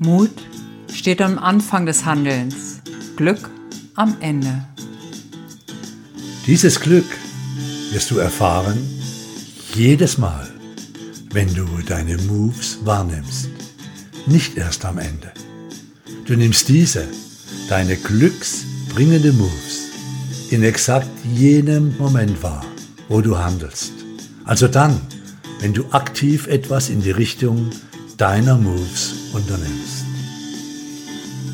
Mut steht am Anfang des Handelns, Glück am Ende. Dieses Glück wirst du erfahren jedes Mal, wenn du deine Moves wahrnimmst, nicht erst am Ende. Du nimmst diese, deine glücksbringende Moves, in exakt jenem Moment wahr, wo du handelst. Also dann, wenn du aktiv etwas in die Richtung deiner Moves unternimmst.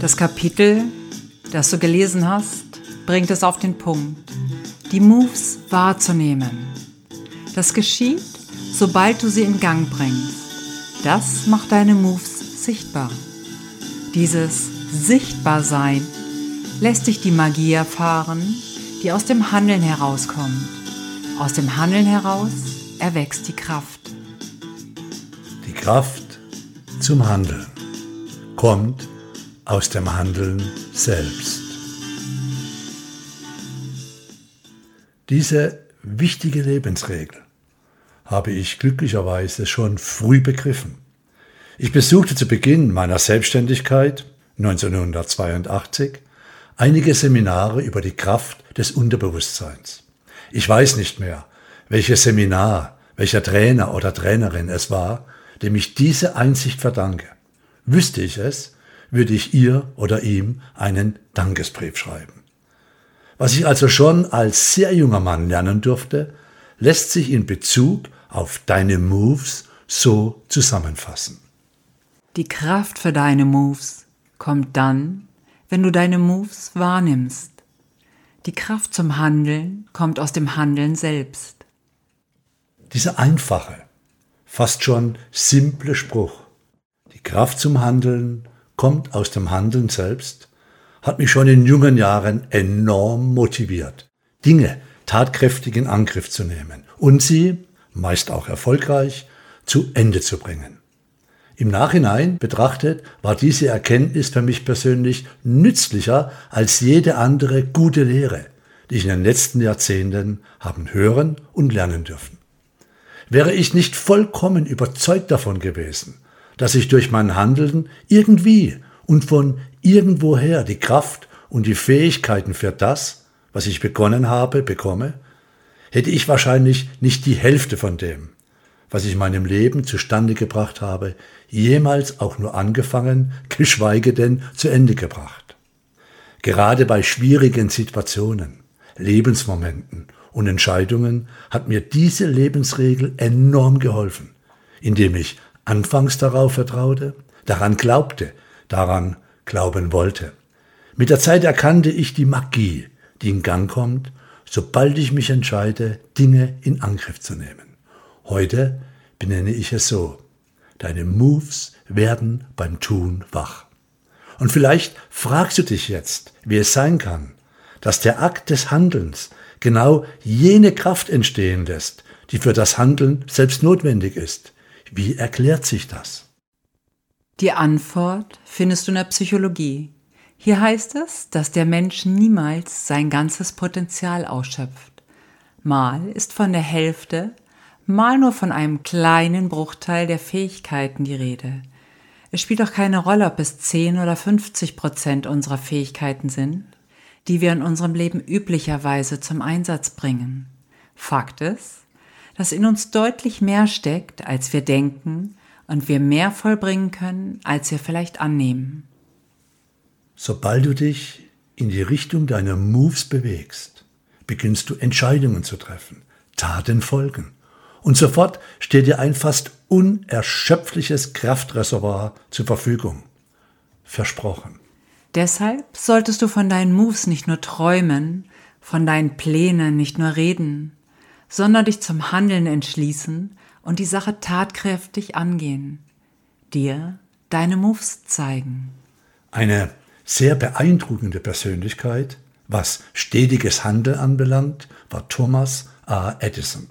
Das Kapitel, das du gelesen hast, bringt es auf den Punkt, die Moves wahrzunehmen. Das geschieht, sobald du sie in Gang bringst. Das macht deine Moves sichtbar. Dieses Sichtbarsein lässt dich die Magie erfahren, die aus dem Handeln herauskommt. Aus dem Handeln heraus erwächst die Kraft. Die Kraft zum Handeln kommt aus dem Handeln selbst. Diese wichtige Lebensregel habe ich glücklicherweise schon früh begriffen. Ich besuchte zu Beginn meiner Selbstständigkeit 1982 einige Seminare über die Kraft des Unterbewusstseins. Ich weiß nicht mehr, welches Seminar, welcher Trainer oder Trainerin es war, dem ich diese Einsicht verdanke. Wüsste ich es, würde ich ihr oder ihm einen Dankesbrief schreiben. Was ich also schon als sehr junger Mann lernen durfte, lässt sich in Bezug auf deine Moves so zusammenfassen. Die Kraft für deine Moves kommt dann, wenn du deine Moves wahrnimmst. Die Kraft zum Handeln kommt aus dem Handeln selbst. Dieser einfache, fast schon simple Spruch, die Kraft zum Handeln kommt aus dem Handeln selbst, hat mich schon in jungen Jahren enorm motiviert, Dinge tatkräftig in Angriff zu nehmen und sie, meist auch erfolgreich, zu Ende zu bringen. Im Nachhinein betrachtet war diese Erkenntnis für mich persönlich nützlicher als jede andere gute Lehre, die ich in den letzten Jahrzehnten haben hören und lernen dürfen. Wäre ich nicht vollkommen überzeugt davon gewesen, dass ich durch mein Handeln irgendwie und von irgendwoher die Kraft und die Fähigkeiten für das, was ich begonnen habe, bekomme, hätte ich wahrscheinlich nicht die Hälfte von dem, was ich in meinem Leben zustande gebracht habe, jemals auch nur angefangen, geschweige denn zu Ende gebracht. Gerade bei schwierigen Situationen, Lebensmomenten und Entscheidungen hat mir diese Lebensregel enorm geholfen, indem ich anfangs darauf vertraute, daran glaubte, daran glauben wollte. Mit der Zeit erkannte ich die Magie, die in Gang kommt, sobald ich mich entscheide, Dinge in Angriff zu nehmen. Heute benenne ich es so. Deine Moves werden beim Tun wach. Und vielleicht fragst du dich jetzt, wie es sein kann, dass der Akt des Handelns genau jene Kraft entstehen lässt, die für das Handeln selbst notwendig ist. Wie erklärt sich das? Die Antwort findest du in der Psychologie. Hier heißt es, dass der Mensch niemals sein ganzes Potenzial ausschöpft. Mal ist von der Hälfte, mal nur von einem kleinen Bruchteil der Fähigkeiten die Rede. Es spielt auch keine Rolle, ob es 10 oder 50 Prozent unserer Fähigkeiten sind, die wir in unserem Leben üblicherweise zum Einsatz bringen. Fakt ist, dass in uns deutlich mehr steckt, als wir denken und wir mehr vollbringen können, als wir vielleicht annehmen. Sobald du dich in die Richtung deiner Moves bewegst, beginnst du Entscheidungen zu treffen, Taten folgen. Und sofort steht dir ein fast unerschöpfliches Kraftreservoir zur Verfügung. Versprochen. Deshalb solltest du von deinen Moves nicht nur träumen, von deinen Plänen nicht nur reden, sondern dich zum Handeln entschließen und die Sache tatkräftig angehen. Dir deine Moves zeigen. Eine sehr beeindruckende Persönlichkeit, was stetiges Handeln anbelangt, war Thomas A. Edison.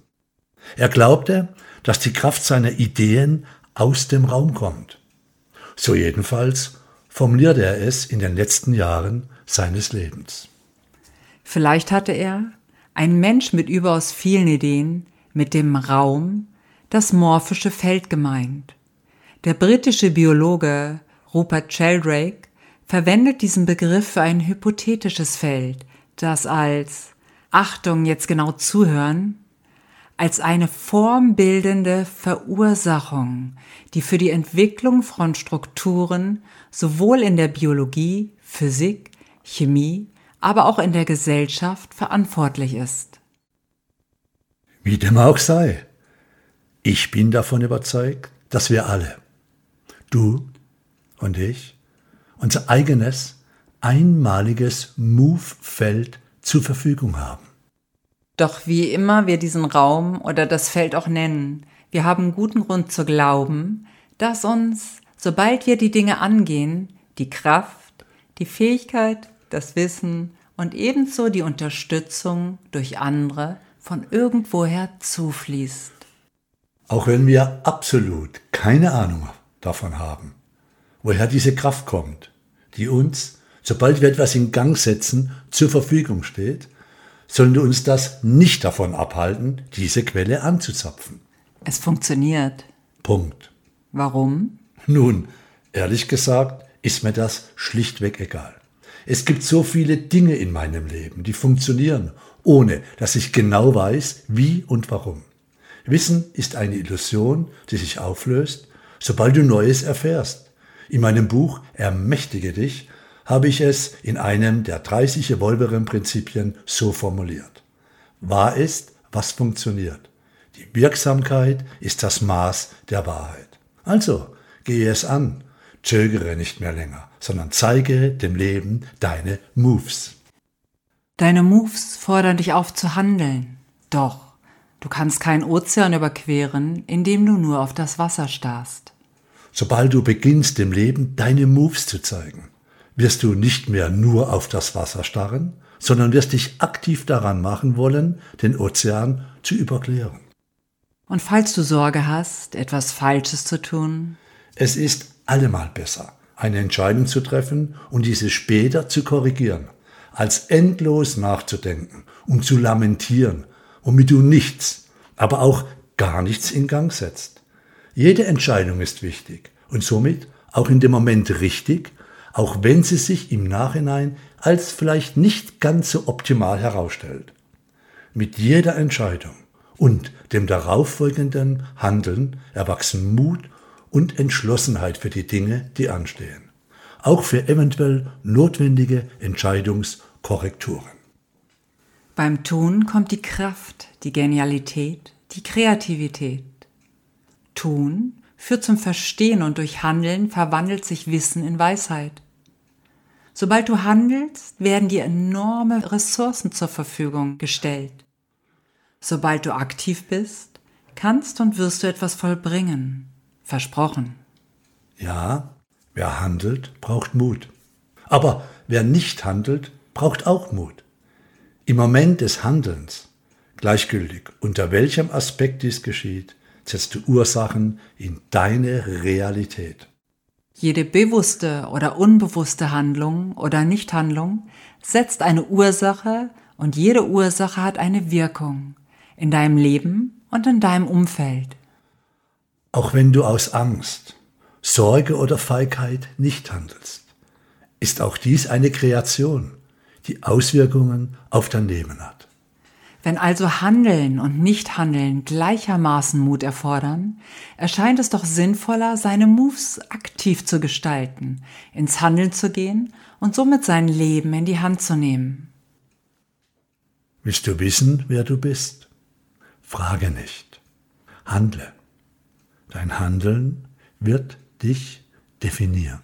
Er glaubte, dass die Kraft seiner Ideen aus dem Raum kommt. So jedenfalls formulierte er es in den letzten Jahren seines Lebens. Vielleicht hatte er, ein Mensch mit überaus vielen Ideen, mit dem Raum das morphische Feld gemeint. Der britische Biologe Rupert Sheldrake verwendet diesen Begriff für ein hypothetisches Feld, das als Achtung, jetzt genau zuhören, als eine formbildende Verursachung, die für die Entwicklung von Strukturen sowohl in der Biologie, Physik, Chemie, aber auch in der Gesellschaft verantwortlich ist. Wie dem auch sei, ich bin davon überzeugt, dass wir alle, du und ich, unser eigenes, einmaliges Move-Feld zur Verfügung haben. Doch wie immer wir diesen Raum oder das Feld auch nennen, wir haben guten Grund zu glauben, dass uns, sobald wir die Dinge angehen, die Kraft, die Fähigkeit, das Wissen und ebenso die Unterstützung durch andere von irgendwoher zufließt. Auch wenn wir absolut keine Ahnung davon haben, woher diese Kraft kommt, die uns, sobald wir etwas in Gang setzen, zur Verfügung steht, sollte uns das nicht davon abhalten, diese Quelle anzuzapfen. Es funktioniert. Punkt. Warum? Nun, ehrlich gesagt, ist mir das schlichtweg egal. Es gibt so viele Dinge in meinem Leben, die funktionieren, ohne dass ich genau weiß, wie und warum. Wissen ist eine Illusion, die sich auflöst, sobald du Neues erfährst. In meinem Buch Ermächtige dich habe ich es in einem der 30 Evolveren-Prinzipien so formuliert. Wahr ist, was funktioniert. Die Wirksamkeit ist das Maß der Wahrheit. Also, gehe es an, zögere nicht mehr länger, sondern zeige dem Leben deine Moves. Deine Moves fordern dich auf zu handeln. Doch, du kannst keinen Ozean überqueren, indem du nur auf das Wasser starrst. Sobald du beginnst, dem Leben deine Moves zu zeigen, wirst du nicht mehr nur auf das Wasser starren, sondern wirst dich aktiv daran machen wollen, den Ozean zu überqueren. Und falls du Sorge hast, etwas Falsches zu tun? Es ist allemal besser, eine Entscheidung zu treffen und diese später zu korrigieren, als endlos nachzudenken und zu lamentieren, womit du nichts, aber auch gar nichts in Gang setzt. Jede Entscheidung ist wichtig und somit auch in dem Moment richtig auch wenn sie sich im Nachhinein als vielleicht nicht ganz so optimal herausstellt. Mit jeder Entscheidung und dem darauffolgenden Handeln erwachsen Mut und Entschlossenheit für die Dinge, die anstehen. Auch für eventuell notwendige Entscheidungskorrekturen. Beim Tun kommt die Kraft, die Genialität, die Kreativität. Tun führt zum Verstehen und durch Handeln verwandelt sich Wissen in Weisheit. Sobald du handelst, werden dir enorme Ressourcen zur Verfügung gestellt. Sobald du aktiv bist, kannst und wirst du etwas vollbringen. Versprochen. Ja, wer handelt, braucht Mut. Aber wer nicht handelt, braucht auch Mut. Im Moment des Handelns, gleichgültig unter welchem Aspekt dies geschieht, setzt du Ursachen in deine Realität. Jede bewusste oder unbewusste Handlung oder Nichthandlung setzt eine Ursache und jede Ursache hat eine Wirkung in deinem Leben und in deinem Umfeld. Auch wenn du aus Angst, Sorge oder Feigheit nicht handelst, ist auch dies eine Kreation, die Auswirkungen auf dein Leben hat. Wenn also Handeln und Nichthandeln gleichermaßen Mut erfordern, erscheint es doch sinnvoller, seine Moves aktiv zu gestalten, ins Handeln zu gehen und somit sein Leben in die Hand zu nehmen. Willst du wissen, wer du bist? Frage nicht. Handle. Dein Handeln wird dich definieren.